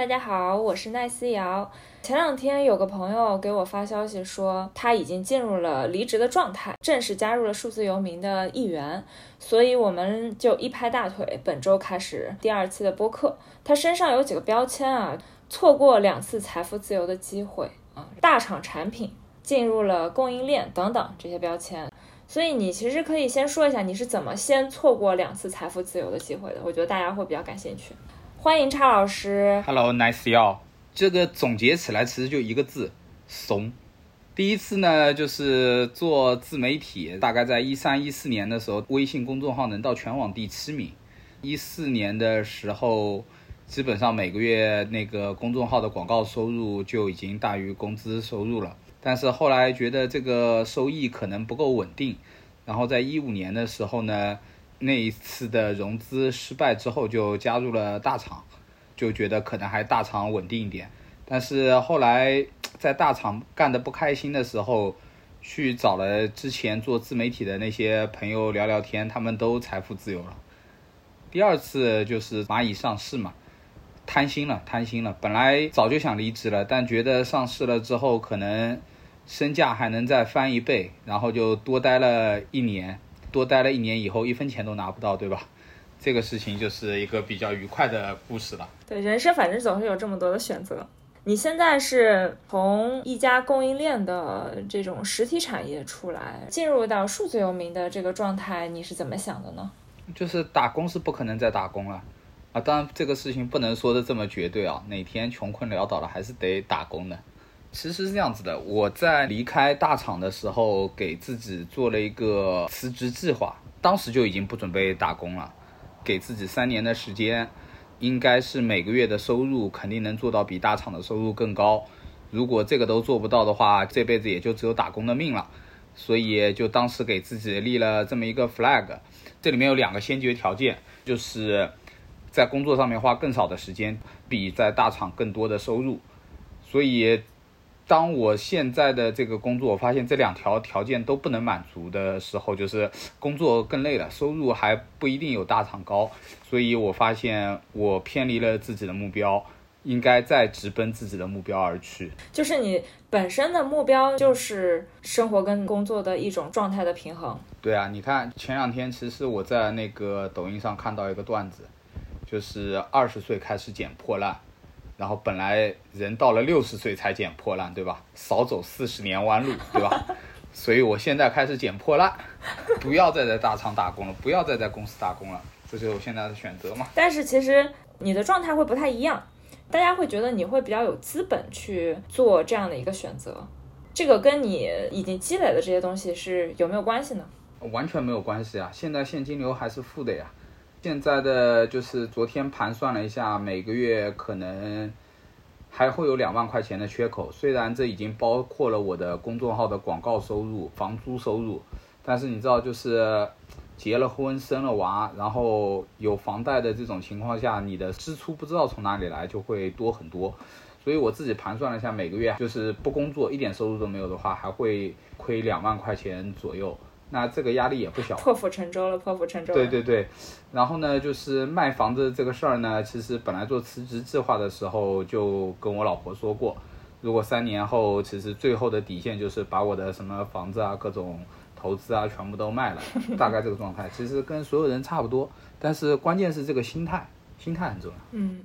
大家好，我是奈思瑶。前两天有个朋友给我发消息说，他已经进入了离职的状态，正式加入了数字游民的一员，所以我们就一拍大腿，本周开始第二期的播客。他身上有几个标签啊，错过两次财富自由的机会啊，大厂产品进入了供应链等等这些标签。所以你其实可以先说一下你是怎么先错过两次财富自由的机会的，我觉得大家会比较感兴趣。欢迎叉老师。Hello，Nice you 这个总结起来其实就一个字，怂。第一次呢，就是做自媒体，大概在一三一四年的时候，微信公众号能到全网第七名。一四年的时候，基本上每个月那个公众号的广告收入就已经大于工资收入了。但是后来觉得这个收益可能不够稳定，然后在一五年的时候呢。那一次的融资失败之后，就加入了大厂，就觉得可能还大厂稳定一点。但是后来在大厂干的不开心的时候，去找了之前做自媒体的那些朋友聊聊天，他们都财富自由了。第二次就是蚂蚁上市嘛，贪心了，贪心了。本来早就想离职了，但觉得上市了之后可能身价还能再翻一倍，然后就多待了一年。多待了一年以后，一分钱都拿不到，对吧？这个事情就是一个比较愉快的故事了。对，人生反正总是有这么多的选择。你现在是从一家供应链的这种实体产业出来，进入到数字游民的这个状态，你是怎么想的呢？就是打工是不可能再打工了啊！当然，这个事情不能说的这么绝对啊。哪天穷困潦倒了，还是得打工的。其实是这样子的，我在离开大厂的时候，给自己做了一个辞职计划，当时就已经不准备打工了，给自己三年的时间，应该是每个月的收入肯定能做到比大厂的收入更高。如果这个都做不到的话，这辈子也就只有打工的命了。所以就当时给自己立了这么一个 flag，这里面有两个先决条件，就是在工作上面花更少的时间，比在大厂更多的收入。所以。当我现在的这个工作，我发现这两条条件都不能满足的时候，就是工作更累了，收入还不一定有大厂高，所以我发现我偏离了自己的目标，应该再直奔自己的目标而去。就是你本身的目标就是生活跟工作的一种状态的平衡。对啊，你看前两天其实我在那个抖音上看到一个段子，就是二十岁开始捡破烂。然后本来人到了六十岁才捡破烂，对吧？少走四十年弯路，对吧？所以我现在开始捡破烂，不要再在大厂打工了，不要再在公司打工了，这就是我现在的选择嘛。但是其实你的状态会不太一样，大家会觉得你会比较有资本去做这样的一个选择，这个跟你已经积累的这些东西是有没有关系呢？完全没有关系啊，现在现金流还是负的呀。现在的就是昨天盘算了一下，每个月可能还会有两万块钱的缺口。虽然这已经包括了我的公众号的广告收入、房租收入，但是你知道，就是结了婚、生了娃，然后有房贷的这种情况下，你的支出不知道从哪里来，就会多很多。所以我自己盘算了一下，每个月就是不工作、一点收入都没有的话，还会亏两万块钱左右。那这个压力也不小，破釜沉舟了，破釜沉舟。对对对，然后呢，就是卖房子这个事儿呢，其实本来做辞职计划的时候就跟我老婆说过，如果三年后，其实最后的底线就是把我的什么房子啊、各种投资啊全部都卖了，大概这个状态，其实跟所有人差不多。但是关键是这个心态，心态很重要。嗯，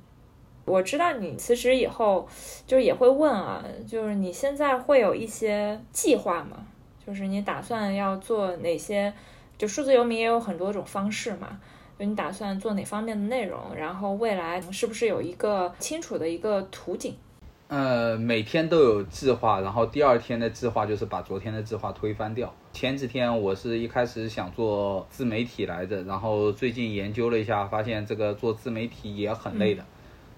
我知道你辞职以后，就是也会问啊，就是你现在会有一些计划吗？就是你打算要做哪些？就数字游民也有很多种方式嘛。就你打算做哪方面的内容？然后未来是不是有一个清楚的一个图景？呃，每天都有计划，然后第二天的计划就是把昨天的计划推翻掉。前几天我是一开始想做自媒体来着，然后最近研究了一下，发现这个做自媒体也很累的。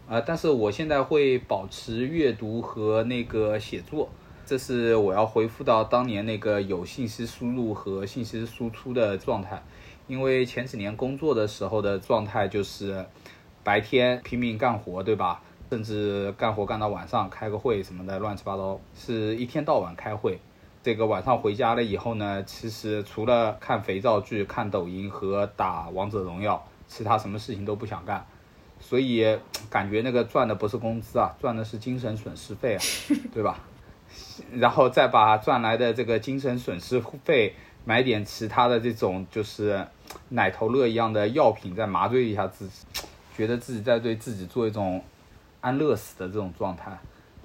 呃，但是我现在会保持阅读和那个写作。这是我要回复到当年那个有信息输入和信息输出的状态，因为前几年工作的时候的状态就是白天拼命干活，对吧？甚至干活干到晚上，开个会什么的，乱七八糟，是一天到晚开会。这个晚上回家了以后呢，其实除了看肥皂剧、看抖音和打王者荣耀，其他什么事情都不想干。所以感觉那个赚的不是工资啊，赚的是精神损失费啊，对吧？然后再把赚来的这个精神损失费买点其他的这种就是奶头乐一样的药品，再麻醉一下自己，觉得自己在对自己做一种安乐死的这种状态。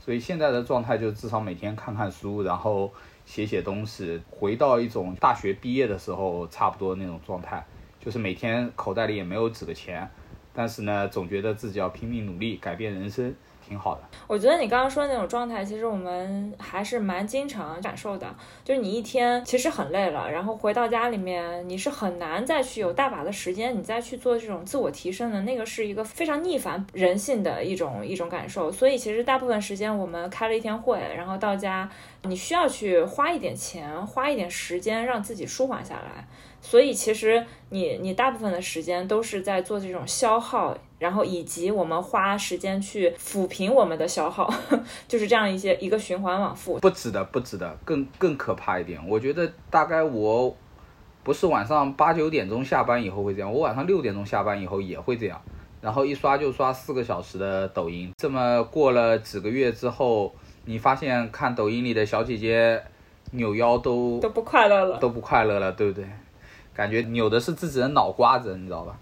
所以现在的状态就至少每天看看书，然后写写东西，回到一种大学毕业的时候差不多那种状态，就是每天口袋里也没有几个钱，但是呢，总觉得自己要拼命努力改变人生。挺好的，我觉得你刚刚说的那种状态，其实我们还是蛮经常感受的。就是你一天其实很累了，然后回到家里面，你是很难再去有大把的时间，你再去做这种自我提升的。那个是一个非常逆反人性的一种一种感受。所以其实大部分时间我们开了一天会，然后到家，你需要去花一点钱，花一点时间让自己舒缓下来。所以其实你你大部分的时间都是在做这种消耗，然后以及我们花时间去抚平我们的消耗，就是这样一些一个循环往复。不止的，不止的，更更可怕一点。我觉得大概我不是晚上八九点钟下班以后会这样，我晚上六点钟下班以后也会这样，然后一刷就刷四个小时的抖音。这么过了几个月之后，你发现看抖音里的小姐姐扭腰都都不快乐了，都不快乐了，对不对？感觉扭的是自己的脑瓜子，你知道吧？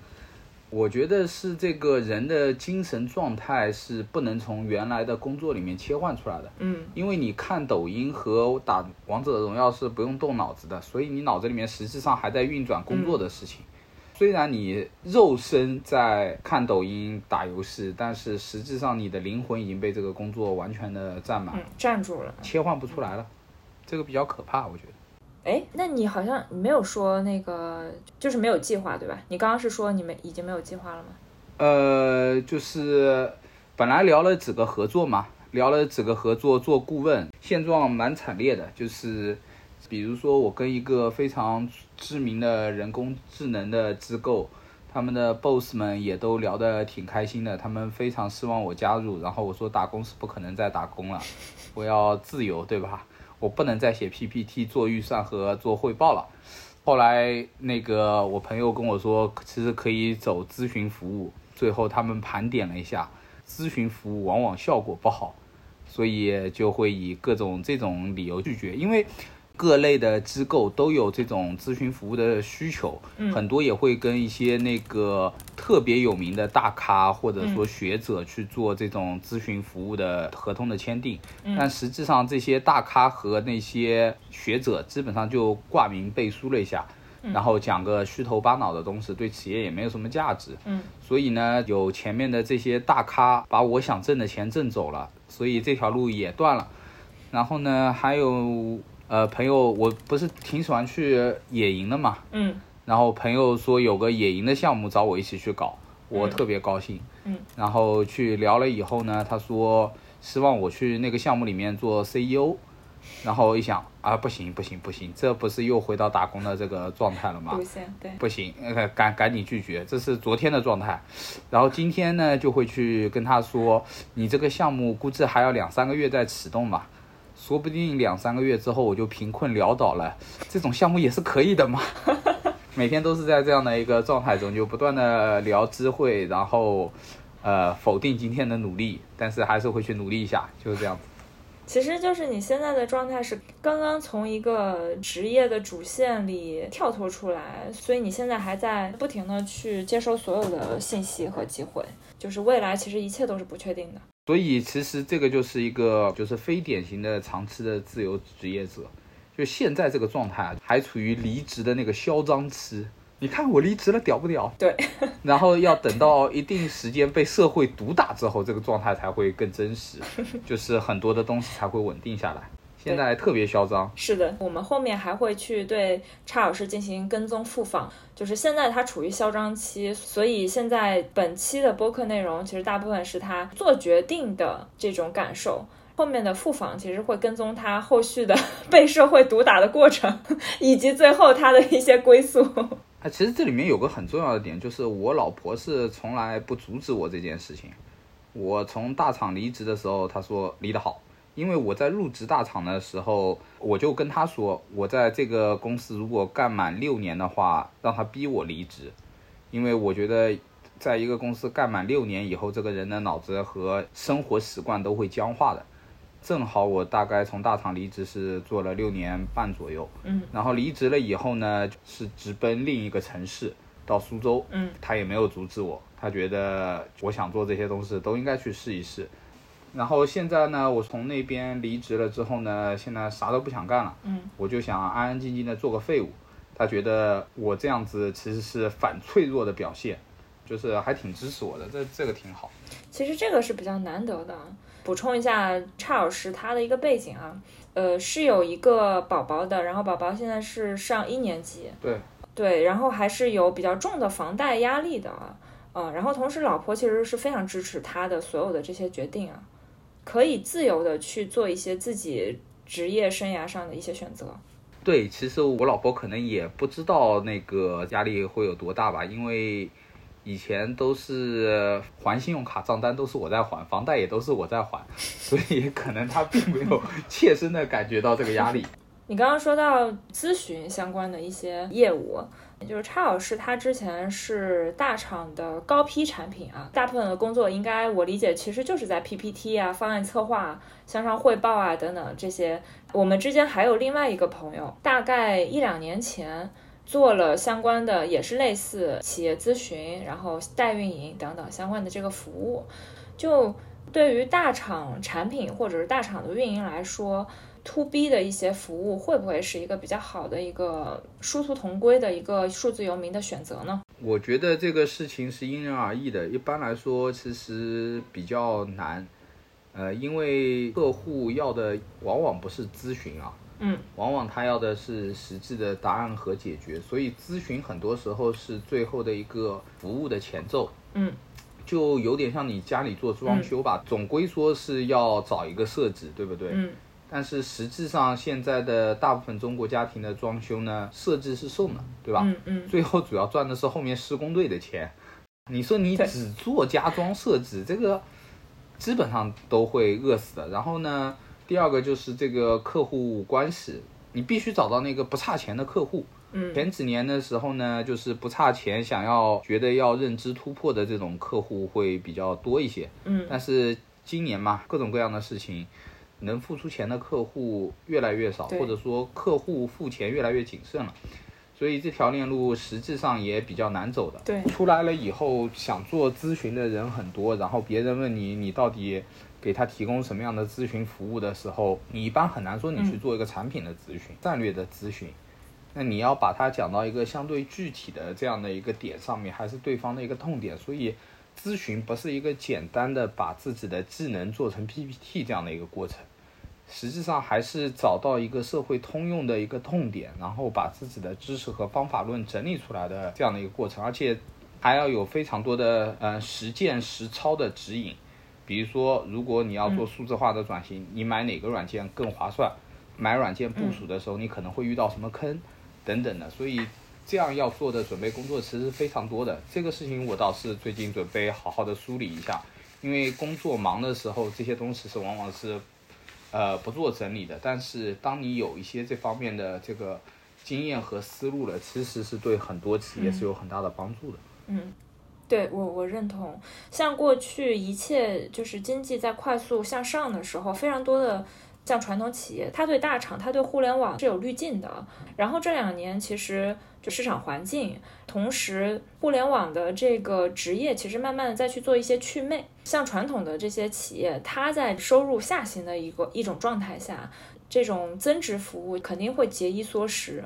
我觉得是这个人的精神状态是不能从原来的工作里面切换出来的。嗯，因为你看抖音和打王者荣耀是不用动脑子的，所以你脑子里面实际上还在运转工作的事情。虽然你肉身在看抖音打游戏，但是实际上你的灵魂已经被这个工作完全的占满，占住了，切换不出来了。这个比较可怕，我觉得。哎，那你好像没有说那个，就是没有计划，对吧？你刚刚是说你们已经没有计划了吗？呃，就是本来聊了几个合作嘛，聊了几个合作做顾问，现状蛮惨烈的。就是比如说，我跟一个非常知名的人工智能的机构，他们的 boss 们也都聊得挺开心的，他们非常希望我加入。然后我说打工是不可能再打工了，我要自由，对吧？我不能再写 PPT 做预算和做汇报了。后来那个我朋友跟我说，其实可以走咨询服务。最后他们盘点了一下，咨询服务往往效果不好，所以就会以各种这种理由拒绝，因为。各类的机构都有这种咨询服务的需求，很多也会跟一些那个特别有名的大咖或者说学者去做这种咨询服务的合同的签订。但实际上，这些大咖和那些学者基本上就挂名背书了一下，然后讲个虚头巴脑的东西，对企业也没有什么价值。嗯，所以呢，有前面的这些大咖把我想挣的钱挣走了，所以这条路也断了。然后呢，还有。呃，朋友，我不是挺喜欢去野营的嘛，嗯，然后朋友说有个野营的项目找我一起去搞，我特别高兴，嗯，然后去聊了以后呢，他说希望我去那个项目里面做 CEO，然后一想啊，不行不行不行，这不是又回到打工的这个状态了吗？不行，对，不行，赶赶紧拒绝，这是昨天的状态，然后今天呢就会去跟他说，你这个项目估计还要两三个月再启动嘛。说不定两三个月之后我就贫困潦倒了，这种项目也是可以的嘛。每天都是在这样的一个状态中，就不断的聊机会，然后呃否定今天的努力，但是还是会去努力一下，就是这样子。其实就是你现在的状态是刚刚从一个职业的主线里跳脱出来，所以你现在还在不停的去接收所有的信息和机会，就是未来其实一切都是不确定的。所以其实这个就是一个就是非典型的长期的自由职业者，就现在这个状态还处于离职的那个嚣张期。你看我离职了，屌不屌？对。然后要等到一定时间被社会毒打之后，这个状态才会更真实，就是很多的东西才会稳定下来。现在特别嚣张。是的，我们后面还会去对叉老师进行跟踪复访。就是现在他处于嚣张期，所以现在本期的播客内容其实大部分是他做决定的这种感受。后面的复访其实会跟踪他后续的 被社会毒打的过程，以及最后他的一些归宿。啊，其实这里面有个很重要的点，就是我老婆是从来不阻止我这件事情。我从大厂离职的时候，她说离得好。因为我在入职大厂的时候，我就跟他说，我在这个公司如果干满六年的话，让他逼我离职，因为我觉得在一个公司干满六年以后，这个人的脑子和生活习惯都会僵化的。正好我大概从大厂离职是做了六年半左右，嗯，然后离职了以后呢，是直奔另一个城市到苏州，嗯，他也没有阻止我，他觉得我想做这些东西都应该去试一试。然后现在呢，我从那边离职了之后呢，现在啥都不想干了，嗯，我就想安安静静的做个废物。他觉得我这样子其实是反脆弱的表现，就是还挺支持我的，这这个挺好。其实这个是比较难得的。补充一下，差老师他的一个背景啊，呃，是有一个宝宝的，然后宝宝现在是上一年级，对对，然后还是有比较重的房贷压力的啊，嗯，然后同时老婆其实是非常支持他的所有的这些决定啊，可以自由的去做一些自己职业生涯上的一些选择。对，其实我老婆可能也不知道那个压力会有多大吧，因为以前都是还信用卡账单都是我在还，房贷也都是我在还，所以可能她并没有 切身的感觉到这个压力。你刚刚说到咨询相关的一些业务，就是差老师他之前是大厂的高批产品啊，大部分的工作应该我理解其实就是在 PPT 啊、方案策划、向上汇报啊等等这些。我们之间还有另外一个朋友，大概一两年前做了相关的，也是类似企业咨询，然后代运营等等相关的这个服务。就对于大厂产品或者是大厂的运营来说，to B 的一些服务会不会是一个比较好的一个殊途同归的一个数字游民的选择呢？我觉得这个事情是因人而异的，一般来说其实比较难，呃，因为客户要的往往不是咨询啊，嗯，往往他要的是实质的答案和解决，所以咨询很多时候是最后的一个服务的前奏，嗯，就有点像你家里做装修吧，总归说是要找一个设置，对不对？嗯。但是实际上，现在的大部分中国家庭的装修呢，设置是送的，对吧？嗯嗯。最后主要赚的是后面施工队的钱。你说你只做家装设置，这个基本上都会饿死的。然后呢，第二个就是这个客户关系，你必须找到那个不差钱的客户。嗯。前几年的时候呢，就是不差钱，想要觉得要认知突破的这种客户会比较多一些。嗯。但是今年嘛，各种各样的事情。能付出钱的客户越来越少，或者说客户付钱越来越谨慎了，所以这条链路实际上也比较难走的。对，出来了以后想做咨询的人很多，然后别人问你，你到底给他提供什么样的咨询服务的时候，你一般很难说你去做一个产品的咨询、战略的咨询。那你要把它讲到一个相对具体的这样的一个点上面，还是对方的一个痛点。所以，咨询不是一个简单的把自己的技能做成 PPT 这样的一个过程。实际上还是找到一个社会通用的一个痛点，然后把自己的知识和方法论整理出来的这样的一个过程，而且还要有非常多的呃实践实操的指引。比如说，如果你要做数字化的转型，你买哪个软件更划算？买软件部署的时候，你可能会遇到什么坑等等的。所以这样要做的准备工作其实非常多的。这个事情我倒是最近准备好好的梳理一下，因为工作忙的时候，这些东西是往往是。呃，不做整理的，但是当你有一些这方面的这个经验和思路了，其实是对很多企业是有很大的帮助的。嗯，对我我认同。像过去一切就是经济在快速向上的时候，非常多的像传统企业，它对大厂、它对互联网是有滤镜的。然后这两年其实就市场环境，同时互联网的这个职业其实慢慢的再去做一些去魅。像传统的这些企业，它在收入下行的一个一种状态下，这种增值服务肯定会节衣缩食。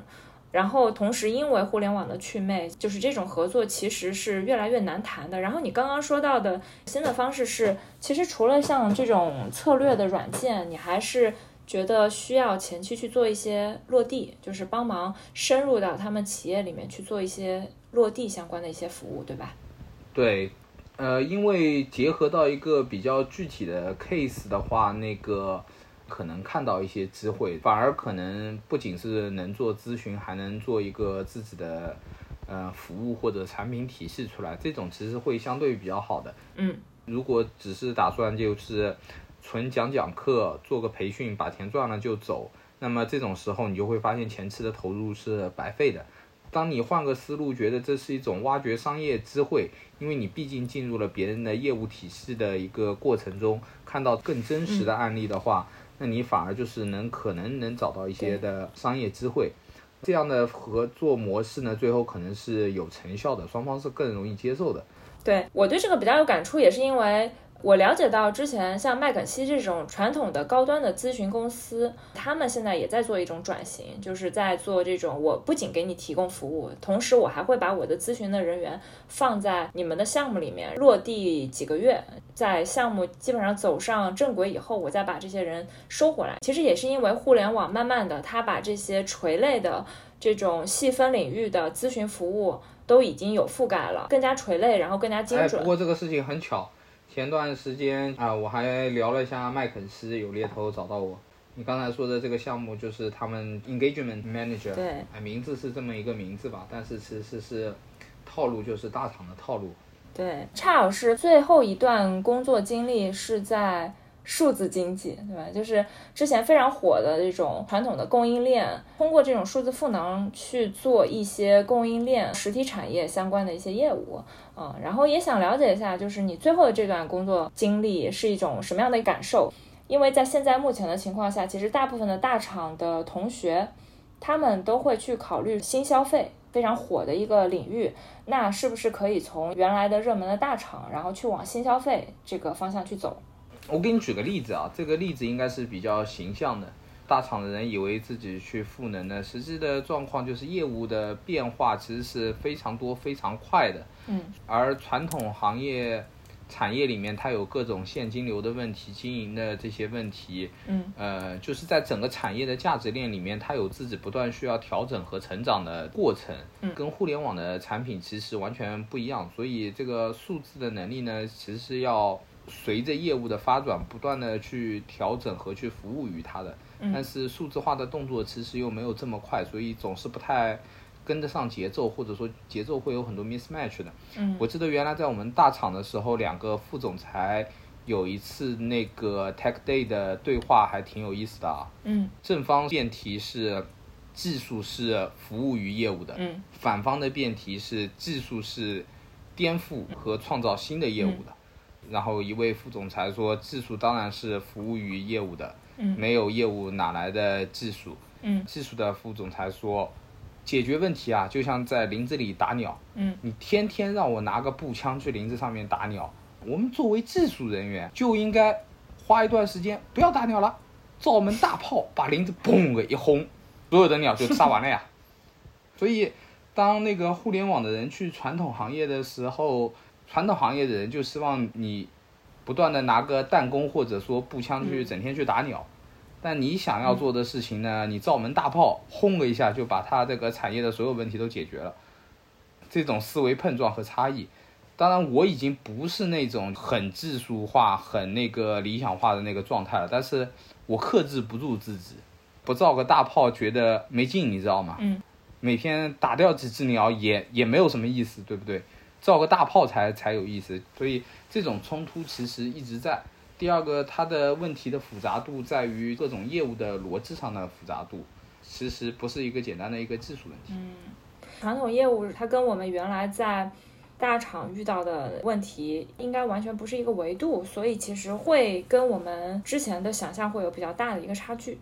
然后同时，因为互联网的祛魅，就是这种合作其实是越来越难谈的。然后你刚刚说到的新的方式是，其实除了像这种策略的软件，你还是觉得需要前期去做一些落地，就是帮忙深入到他们企业里面去做一些落地相关的一些服务，对吧？对。呃，因为结合到一个比较具体的 case 的话，那个可能看到一些机会，反而可能不仅是能做咨询，还能做一个自己的呃服务或者产品体系出来，这种其实会相对比较好的。嗯，如果只是打算就是纯讲讲课，做个培训，把钱赚了就走，那么这种时候你就会发现前期的投入是白费的。当你换个思路，觉得这是一种挖掘商业机会，因为你毕竟进入了别人的业务体系的一个过程中，看到更真实的案例的话，那你反而就是能可能能找到一些的商业机会。这样的合作模式呢，最后可能是有成效的，双方是更容易接受的。对我对这个比较有感触，也是因为。我了解到，之前像麦肯锡这种传统的高端的咨询公司，他们现在也在做一种转型，就是在做这种，我不仅给你提供服务，同时我还会把我的咨询的人员放在你们的项目里面落地几个月，在项目基本上走上正轨以后，我再把这些人收回来。其实也是因为互联网慢慢的，它把这些垂类的这种细分领域的咨询服务都已经有覆盖了，更加垂类，然后更加精准。不过这个事情很巧。前段时间啊，我还聊了一下麦肯锡，有猎头找到我。你刚才说的这个项目就是他们 engagement manager，对，哎，名字是这么一个名字吧，但是其实是套路，就是大厂的套路。对，差老师最后一段工作经历是在。数字经济，对吧？就是之前非常火的这种传统的供应链，通过这种数字赋能去做一些供应链实体产业相关的一些业务，嗯，然后也想了解一下，就是你最后的这段工作经历是一种什么样的感受？因为在现在目前的情况下，其实大部分的大厂的同学，他们都会去考虑新消费非常火的一个领域，那是不是可以从原来的热门的大厂，然后去往新消费这个方向去走？我给你举个例子啊，这个例子应该是比较形象的。大厂的人以为自己去赋能呢，实际的状况就是业务的变化其实是非常多、非常快的。嗯。而传统行业产业里面，它有各种现金流的问题、经营的这些问题。嗯。呃，就是在整个产业的价值链里面，它有自己不断需要调整和成长的过程。嗯。跟互联网的产品其实完全不一样，所以这个数字的能力呢，其实是要。随着业务的发展，不断的去调整和去服务于它的，但是数字化的动作其实又没有这么快，所以总是不太跟得上节奏，或者说节奏会有很多 mismatch 的。嗯，我记得原来在我们大厂的时候，两个副总裁有一次那个 tech day 的对话还挺有意思的啊。嗯，正方辩题是技术是服务于业务的，嗯，反方的辩题是技术是颠覆和创造新的业务的。然后一位副总裁说：“技术当然是服务于业务的，没有业务哪来的技术？嗯技术的副总裁说：解决问题啊，就像在林子里打鸟。嗯你天天让我拿个步枪去林子上面打鸟，我们作为技术人员就应该花一段时间不要打鸟了，照门大炮把林子嘣个一轰，所有的鸟就杀完了呀。所以，当那个互联网的人去传统行业的时候。”传统行业的人就希望你不断的拿个弹弓或者说步枪去整天去打鸟，但你想要做的事情呢，你造门大炮轰了一下就把他这个产业的所有问题都解决了。这种思维碰撞和差异，当然我已经不是那种很技术化、很那个理想化的那个状态了，但是我克制不住自己，不造个大炮觉得没劲，你知道吗？嗯。每天打掉几只鸟也也没有什么意思，对不对？造个大炮才才有意思，所以这种冲突其实一直在。第二个，它的问题的复杂度在于各种业务的逻辑上的复杂度，其实不是一个简单的一个技术问题。嗯，传统业务它跟我们原来在大厂遇到的问题应该完全不是一个维度，所以其实会跟我们之前的想象会有比较大的一个差距。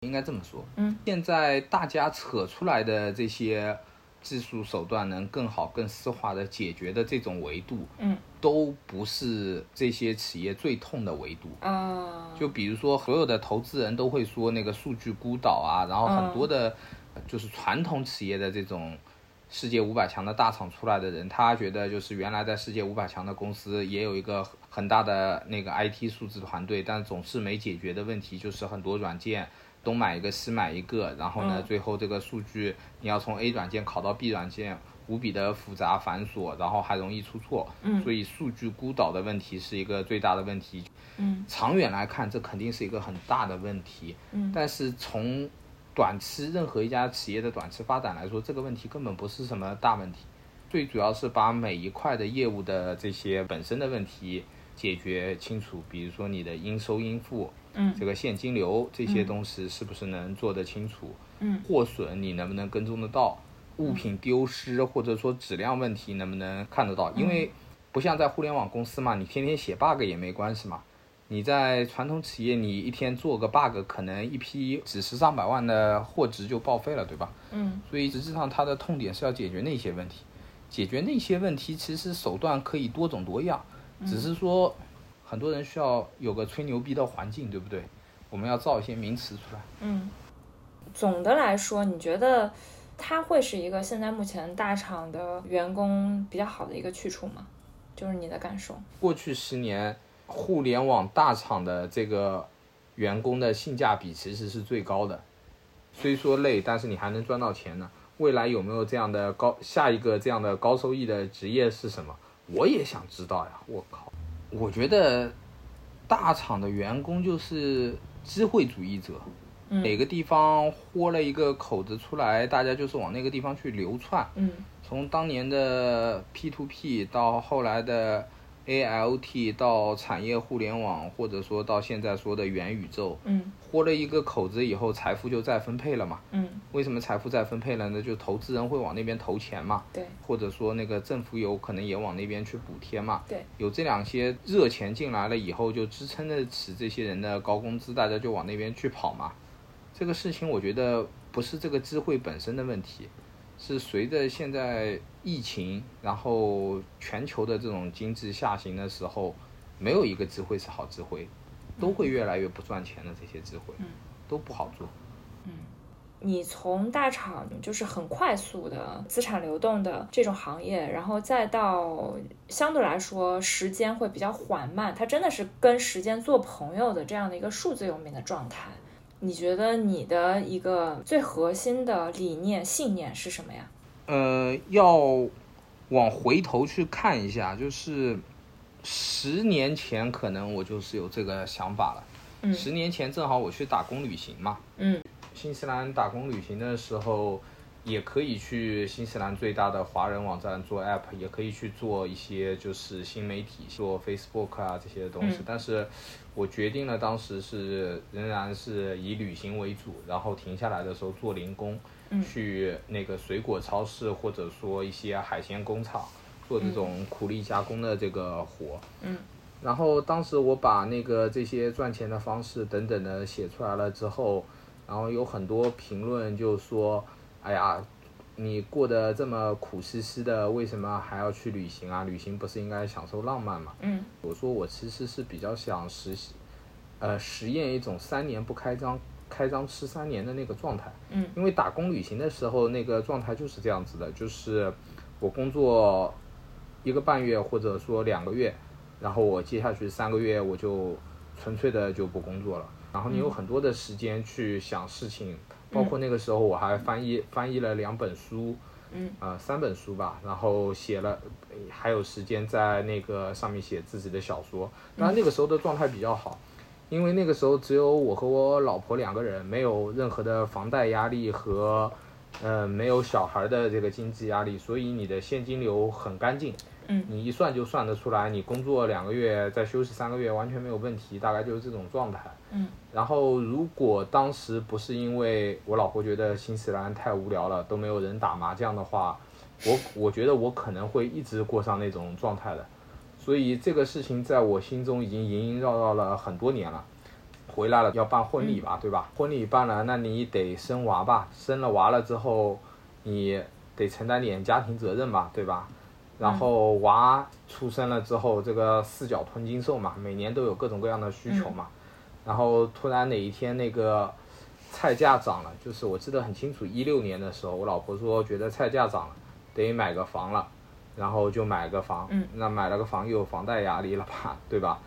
应该这么说。嗯，现在大家扯出来的这些。技术手段能更好、更丝滑的解决的这种维度，嗯，都不是这些企业最痛的维度啊。就比如说，所有的投资人都会说那个数据孤岛啊，然后很多的，就是传统企业的这种世界五百强的大厂出来的人，他觉得就是原来在世界五百强的公司也有一个很大的那个 IT 数字团队，但总是没解决的问题就是很多软件。东买一个西买一个，然后呢，最后这个数据你要从 A 软件拷到 B 软件，无比的复杂繁琐，然后还容易出错。嗯，所以数据孤岛的问题是一个最大的问题。嗯，长远来看，这肯定是一个很大的问题。嗯，但是从短期任何一家企业的短期发展来说，这个问题根本不是什么大问题。最主要是把每一块的业务的这些本身的问题解决清楚，比如说你的应收应付。嗯，这个现金流这些东西是不是能做得清楚？嗯，货损你能不能跟踪得到？物品丢失或者说质量问题能不能看得到？因为不像在互联网公司嘛，你天天写 bug 也没关系嘛。你在传统企业，你一天做个 bug，可能一批几十上百万的货值就报废了，对吧？嗯。所以实际上它的痛点是要解决那些问题，解决那些问题其实手段可以多种多样，只是说很多人需要有个吹牛逼的环境，对不对？我们要造一些名词出来。嗯。总的来说，你觉得它会是一个现在目前大厂的员工比较好的一个去处吗？就是你的感受。过去十年。互联网大厂的这个员工的性价比其实是最高的，虽说累，但是你还能赚到钱呢。未来有没有这样的高下一个这样的高收益的职业是什么？我也想知道呀！我靠，我觉得大厂的员工就是机会主义者，哪个地方豁了一个口子出来，大家就是往那个地方去流窜。嗯，从当年的 P to P 到后来的。A L T 到产业互联网，或者说到现在说的元宇宙，嗯，豁了一个口子以后，财富就再分配了嘛，嗯，为什么财富再分配了呢？就投资人会往那边投钱嘛，对，或者说那个政府有可能也往那边去补贴嘛，对，有这两些热钱进来了以后，就支撑得起这些人的高工资，大家就往那边去跑嘛。这个事情我觉得不是这个机会本身的问题。是随着现在疫情，然后全球的这种经济下行的时候，没有一个机会是好机会，都会越来越不赚钱的这些机会，都不好做。嗯，你从大厂就是很快速的资产流动的这种行业，然后再到相对来说时间会比较缓慢，它真的是跟时间做朋友的这样的一个数字游民的状态。你觉得你的一个最核心的理念、信念是什么呀？呃，要往回头去看一下，就是十年前可能我就是有这个想法了。嗯，十年前正好我去打工旅行嘛。嗯，新西兰打工旅行的时候，也可以去新西兰最大的华人网站做 app，也可以去做一些就是新媒体，做 Facebook 啊这些东西，但是。我决定了，当时是仍然是以旅行为主，然后停下来的时候做零工，去那个水果超市或者说一些海鲜工厂做这种苦力加工的这个活。嗯，然后当时我把那个这些赚钱的方式等等的写出来了之后，然后有很多评论就说：“哎呀。”你过得这么苦兮兮的，为什么还要去旅行啊？旅行不是应该享受浪漫吗？嗯，我说我其实是比较想实习，呃，实验一种三年不开张，开张吃三年的那个状态。嗯，因为打工旅行的时候那个状态就是这样子的，就是我工作一个半月或者说两个月，然后我接下去三个月我就纯粹的就不工作了，然后你有很多的时间去想事情。包括那个时候，我还翻译翻译了两本书，嗯，呃，三本书吧，然后写了，还有时间在那个上面写自己的小说。那那个时候的状态比较好，因为那个时候只有我和我老婆两个人，没有任何的房贷压力和，呃，没有小孩的这个经济压力，所以你的现金流很干净。嗯，你一算就算得出来，你工作两个月再休息三个月完全没有问题，大概就是这种状态。嗯，然后如果当时不是因为我老婆觉得新西兰太无聊了，都没有人打麻将的话，我 我觉得我可能会一直过上那种状态的。所以这个事情在我心中已经萦萦绕绕了很多年了。回来了要办婚礼吧，对吧？婚礼办了，那你得生娃吧？生了娃了之后，你得承担点家庭责任吧，对吧？然后娃出生了之后，这个四脚吞金兽嘛，每年都有各种各样的需求嘛。然后突然哪一天那个菜价涨了，就是我记得很清楚，一六年的时候，我老婆说觉得菜价涨了，得买个房了，然后就买个房。嗯。那买了个房又有房贷压力了吧，对吧？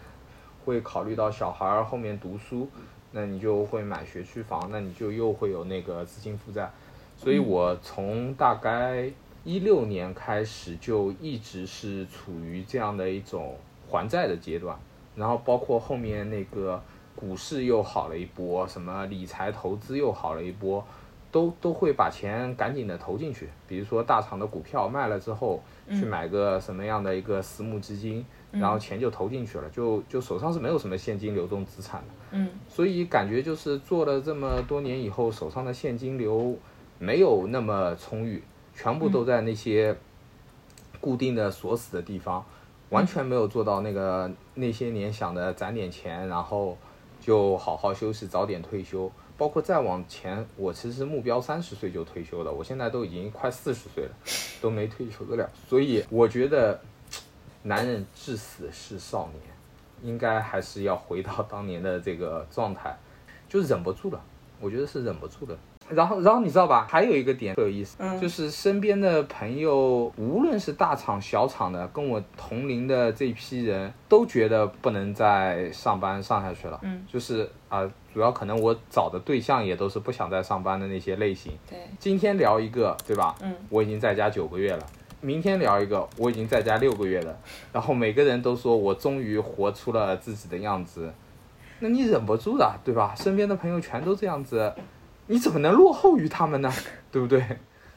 会考虑到小孩后面读书，那你就会买学区房，那你就又会有那个资金负债。所以我从大概。一六年开始就一直是处于这样的一种还债的阶段，然后包括后面那个股市又好了一波，什么理财投资又好了一波，都都会把钱赶紧的投进去。比如说大厂的股票卖了之后，去买个什么样的一个私募基金，然后钱就投进去了，就就手上是没有什么现金流动资产的。嗯，所以感觉就是做了这么多年以后，手上的现金流没有那么充裕。全部都在那些固定的锁死的地方，完全没有做到那个那些年想的攒点钱，然后就好好休息，早点退休。包括再往前，我其实目标三十岁就退休了，我现在都已经快四十岁了，都没退休得了。所以我觉得，男人至死是少年，应该还是要回到当年的这个状态，就忍不住了。我觉得是忍不住的。然后，然后你知道吧？还有一个点特有意思，就是身边的朋友，无论是大厂小厂的，跟我同龄的这批人都觉得不能再上班上下去了。嗯，就是啊，主要可能我找的对象也都是不想再上班的那些类型。对，今天聊一个，对吧？嗯，我已经在家九个月了。明天聊一个，我已经在家六个月了。然后每个人都说我终于活出了自己的样子，那你忍不住的，对吧？身边的朋友全都这样子。你怎么能落后于他们呢？对不对？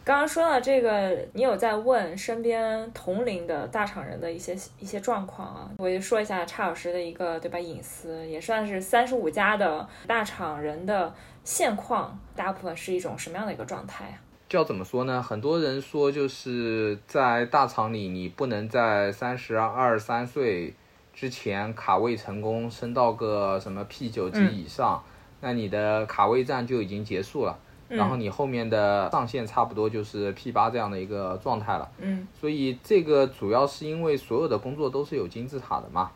刚刚说到这个，你有在问身边同龄的大厂人的一些一些状况啊？我就说一下差老师的一个对吧隐私，也算是三十五家的大厂人的现况，大部分是一种什么样的一个状态啊？就要怎么说呢？很多人说就是在大厂里，你不能在三十二三岁之前卡位成功，升到个什么 P 九级以上。那你的卡位战就已经结束了，然后你后面的上限差不多就是 P 八这样的一个状态了。嗯，所以这个主要是因为所有的工作都是有金字塔的嘛，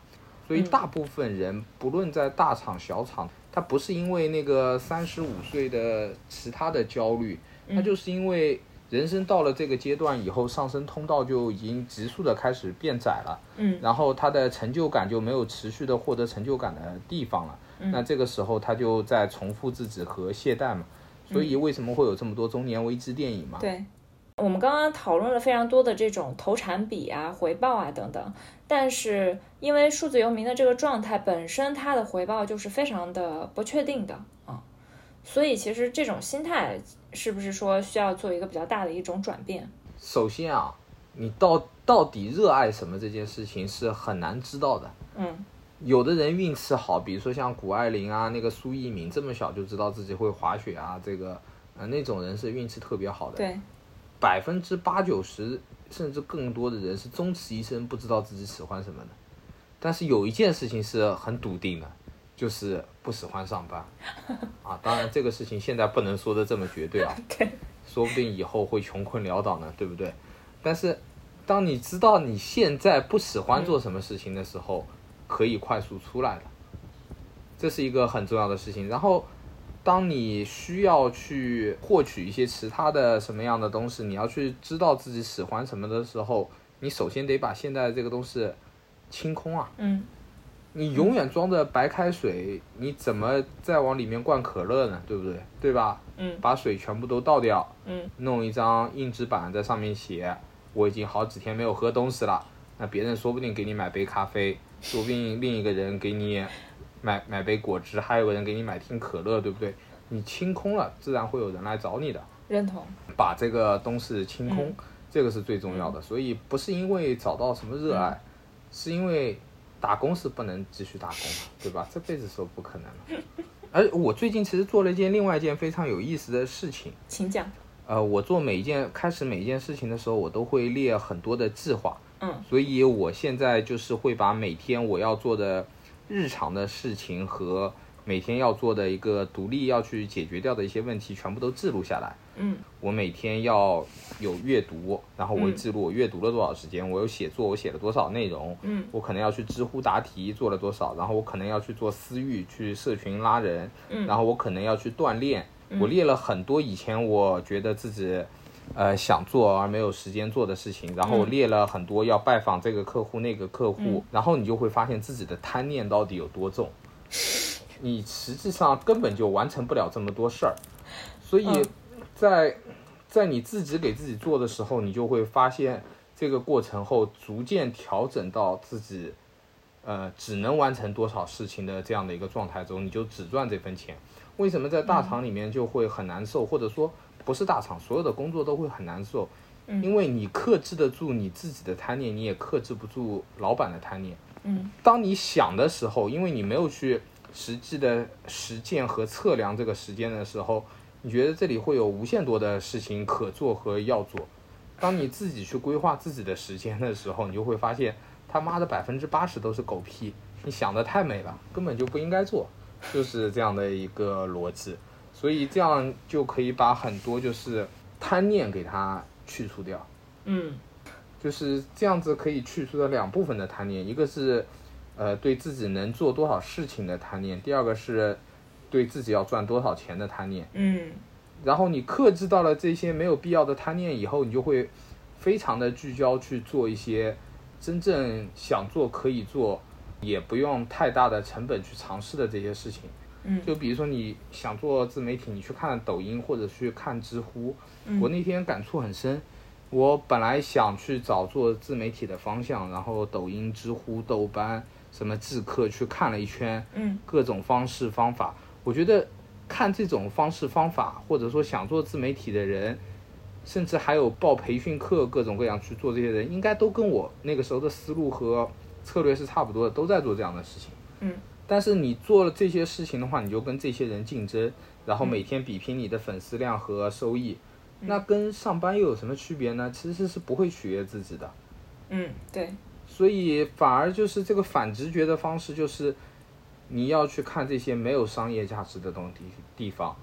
所以大部分人不论在大厂小厂，他不是因为那个三十五岁的其他的焦虑，他就是因为人生到了这个阶段以后，上升通道就已经急速的开始变窄了。嗯，然后他的成就感就没有持续的获得成就感的地方了。那这个时候他就在重复自己和懈怠嘛，所以为什么会有这么多中年危机电影嘛？对，我们刚刚讨论了非常多的这种投产比啊、回报啊等等，但是因为数字游民的这个状态本身，它的回报就是非常的不确定的啊，所以其实这种心态是不是说需要做一个比较大的一种转变？首先啊，你到到底热爱什么这件事情是很难知道的。嗯。有的人运气好，比如说像谷爱凌啊，那个苏翊鸣，这么小就知道自己会滑雪啊，这个，呃，那种人是运气特别好的。对，百分之八九十甚至更多的人是终其一生不知道自己喜欢什么的。但是有一件事情是很笃定的，就是不喜欢上班。啊，当然这个事情现在不能说的这么绝对啊。对。说不定以后会穷困潦倒呢，对不对？但是，当你知道你现在不喜欢做什么事情的时候，可以快速出来的，这是一个很重要的事情。然后，当你需要去获取一些其他的什么样的东西，你要去知道自己喜欢什么的时候，你首先得把现在这个东西清空啊。嗯。你永远装着白开水，你怎么再往里面灌可乐呢？对不对？对吧？嗯。把水全部都倒掉。嗯。弄一张硬纸板在上面写，我已经好几天没有喝东西了。那别人说不定给你买杯咖啡。说不定另一个人给你买买杯果汁，还有个人给你买瓶可乐，对不对？你清空了，自然会有人来找你的。认同。把这个东西清空，这个是最重要的。所以不是因为找到什么热爱，是因为打工是不能继续打工了，对吧？这辈子说不可能了。而我最近其实做了一件另外一件非常有意思的事情，请讲。呃，我做每一件开始每一件事情的时候，我都会列很多的计划。嗯，所以我现在就是会把每天我要做的日常的事情和每天要做的一个独立要去解决掉的一些问题全部都记录下来。嗯，我每天要有阅读，然后我会记录我阅读了多少时间，我有写作，我写了多少内容。嗯，我可能要去知乎答题做了多少，然后我可能要去做私域去社群拉人。嗯，然后我可能要去锻炼。我列了很多以前我觉得自己。呃，想做而没有时间做的事情，然后列了很多要拜访这个客户那个客户，然后你就会发现自己的贪念到底有多重，你实际上根本就完成不了这么多事儿，所以在在你自己给自己做的时候，你就会发现这个过程后逐渐调整到自己呃只能完成多少事情的这样的一个状态中，你就只赚这份钱。为什么在大厂里面就会很难受，或者说？不是大厂，所有的工作都会很难受，因为你克制得住你自己的贪念，你也克制不住老板的贪念。嗯，当你想的时候，因为你没有去实际的实践和测量这个时间的时候，你觉得这里会有无限多的事情可做和要做，当你自己去规划自己的时间的时候，你就会发现他妈的百分之八十都是狗屁。你想的太美了，根本就不应该做，就是这样的一个逻辑。所以这样就可以把很多就是贪念给它去除掉。嗯就是这样子可以去除的两部分的贪念，一个是呃对自己能做多少事情的贪念，第二个是对自己要赚多少钱的贪念。嗯然后你克制到了这些没有必要的贪念以后，你就会非常的聚焦去做一些真正想做可以做，也不用太大的成本去尝试的这些事情。嗯就比如说你想做自媒体，你去看抖音或者去看知乎，嗯我那天感触很深。我本来想去找做自媒体的方向，然后抖音、知乎、豆瓣什么智课去看了一圈，嗯各种方式方法。我觉得看这种方式方法，或者说想做自媒体的人，甚至还有报培训课，各种各样去做这些人，应该都跟我那个时候的思路和策略是差不多的，都在做这样的事情。嗯但是你做了这些事情的话，你就跟这些人竞争，然后每天比拼你的粉丝量和收益，那跟上班又有什么区别呢？其实是不会取悦自己的。嗯，对，所以反而就是这个反直觉的方式，就是你要去看这些没有商业价值的东地地方，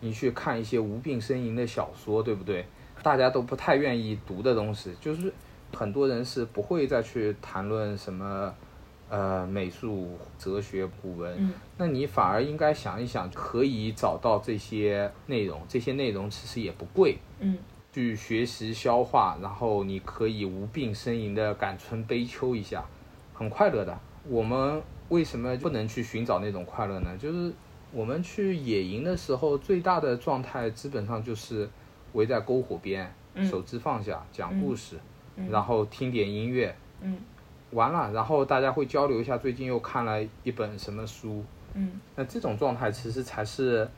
你去看一些无病呻吟的小说，对不对？大家都不太愿意读的东西，就是很多人是不会再去谈论什么呃美术、哲学、古文，嗯那你反而应该想一想，可以找到这些内容，这些内容其实也不贵，嗯去学习消化，然后你可以无病呻吟的感春悲秋一下，很快乐的。我们为什么不能去寻找那种快乐呢？就是我们去野营的时候，最大的状态基本上就是围在篝火边，嗯。手机放下，讲故事，嗯。然后听点音乐，嗯。完了，然后大家会交流一下最近又看了一本什么书，嗯。那这种状态其实才是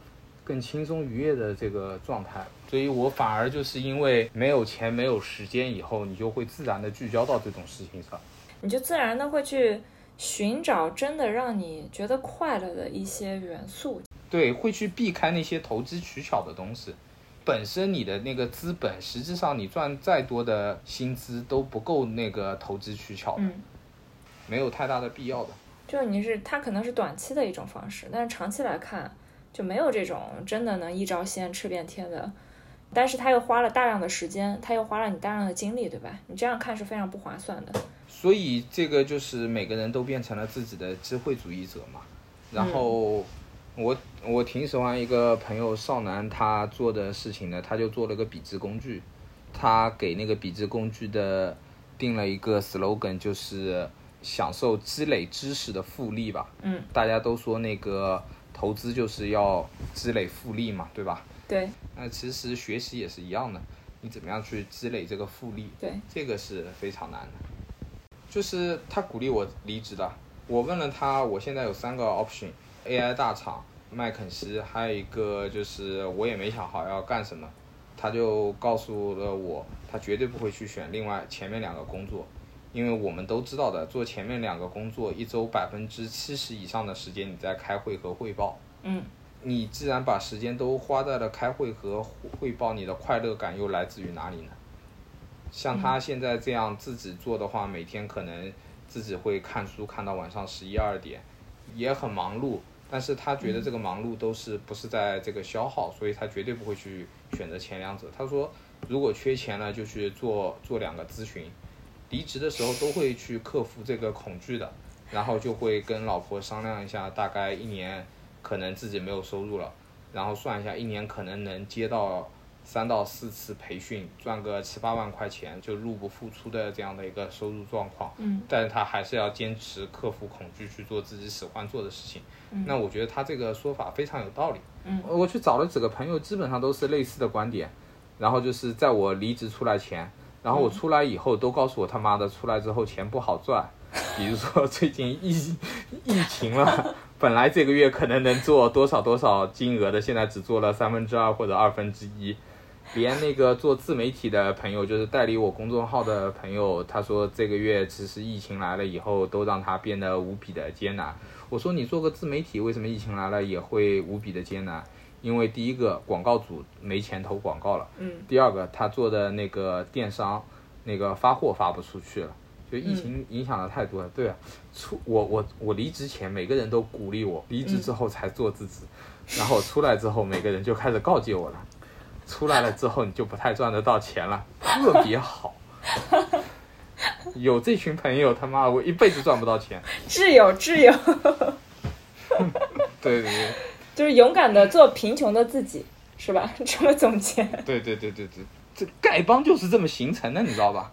更轻松愉悦的这个状态，所以我反而就是因为没有钱、没有时间，以后你就会自然的聚焦到这种事情上。你就自然的会去寻找真的让你觉得快乐的一些元素。对，会去避开那些投机取巧的东西。本身你的那个资本，实际上你赚再多的薪资都不够那个投机取巧的，嗯，没有太大的必要的。就是你是它可能是短期的一种方式，但是长期来看就没有这种真的能一招鲜吃遍天的。但是他又花了大量的时间，他又花了你大量的精力，对吧？你这样看是非常不划算的。所以这个就是每个人都变成了自己的机会主义者嘛。然后我我挺喜欢一个朋友少男他做的事情的，他就做了个笔记工具，他给那个笔记工具的定了一个 slogan，就是享受积累知识的复利吧。嗯，大家都说那个投资就是要积累复利嘛，对吧？对那其实学习也是一样的，你怎么样去积累这个复利？对，这个是非常难的。就是他鼓励我离职的，我问了他，我现在有三个 AI 大厂、麦肯锡，还有一个就是我也没想好要干什么，他就告诉了我，他绝对不会去选另外前面两个工作，因为我们都知道的，做前面两个工作，一周百分之七十以上的时间你在开会和汇报。嗯你既然把时间都花在了开会和汇报，你的快乐感又来自于哪里呢？像他现在这样自己做的话，每天可能自己会看书看到晚上十一二点，也很忙碌。但是他觉得这个忙碌都是不是在这个消耗，所以他绝对不会去选择前两者。他说，如果缺钱了，就去做做两个咨询。离职的时候都会去克服这个恐惧的，然后就会跟老婆商量一下，大概一年可能自己没有收入了，然后算一下一年可能能接到三到四次培训，赚个七八万块钱，就入不敷出的这样的一个收入状况。嗯，但是他还是要坚持克服恐惧去做自己喜欢做的事情。嗯那我觉得他这个说法非常有道理。嗯，我去找了几个朋友，基本上都是类似的观点。然后就是在我离职出来前，然后我出来以后都告诉我他妈的出来之后钱不好赚，比如说 最近疫疫情了，本来这个月可能能做多少多少金额的，现在只做了三分之二或者二分之一。连那个做自媒体的朋友，就是代理我公众号的朋友，他说这个月其实疫情来了以后，都让他变得无比的艰难。我说你做个自媒体，为什么疫情来了也会无比的艰难？因为第一个广告主没钱投广告了，嗯，第二个他做的那个电商那个发货发不出去了，就疫嗯情影响的太多了。对啊，出我我我离职前每个人都鼓励我，离职之后才做自己，然后出来之后每个人就开始告诫我了，出来了之后你就不太赚得到钱了，特别好。有这群朋友，他妈我一辈子赚不到钱。挚友挚友，对对对就是勇敢的做贫穷的自己，是吧？这么总结。对对对对对，这丐帮就是这么形成的，你知道吧？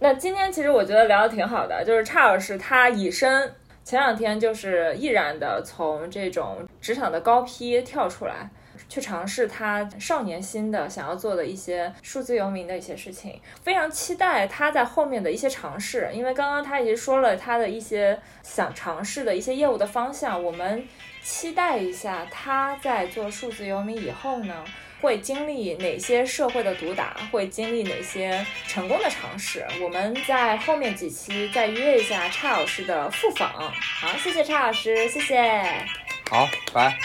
那今天其实我觉得聊的挺好的，就是差老师他以身前两天就是毅然的从这种职场的高批跳出来，去尝试他少年心的想要做的一些数字游民的一些事情，非常期待他在后面的一些尝试，因为刚刚他已经说了他的一些想尝试的一些业务的方向，我们期待一下他在做数字游民以后呢。会经历哪些社会的毒打，会经历哪些成功的尝试？我们在后面几期再约一下差老师的复访。好，谢谢差老师，谢谢。好，拜。